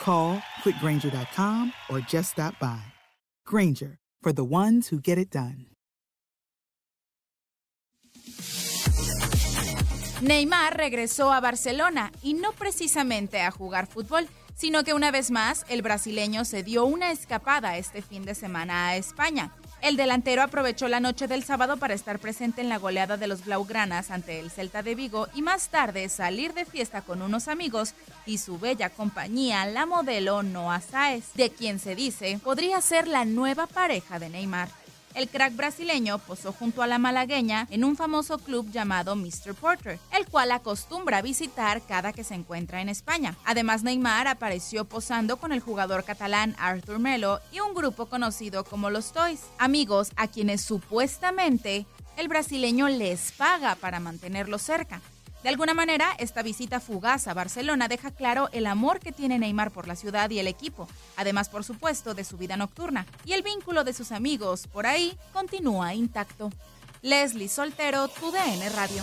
Call quickgranger.com or just stop by. Granger, for the ones who get it done. Neymar regresó a Barcelona y no precisamente a jugar fútbol, sino que una vez más el brasileño se dio una escapada este fin de semana a España. El delantero aprovechó la noche del sábado para estar presente en la goleada de los Blaugranas ante el Celta de Vigo y más tarde salir de fiesta con unos amigos y su bella compañía, la modelo Noah Saez, de quien se dice podría ser la nueva pareja de Neymar. El crack brasileño posó junto a la malagueña en un famoso club llamado Mr. Porter, el cual acostumbra visitar cada que se encuentra en España. Además, Neymar apareció posando con el jugador catalán Arthur Melo y un grupo conocido como los Toys, amigos a quienes supuestamente el brasileño les paga para mantenerlos cerca. De alguna manera, esta visita fugaz a Barcelona deja claro el amor que tiene Neymar por la ciudad y el equipo, además por supuesto de su vida nocturna, y el vínculo de sus amigos por ahí continúa intacto. Leslie Soltero, TUDN Radio.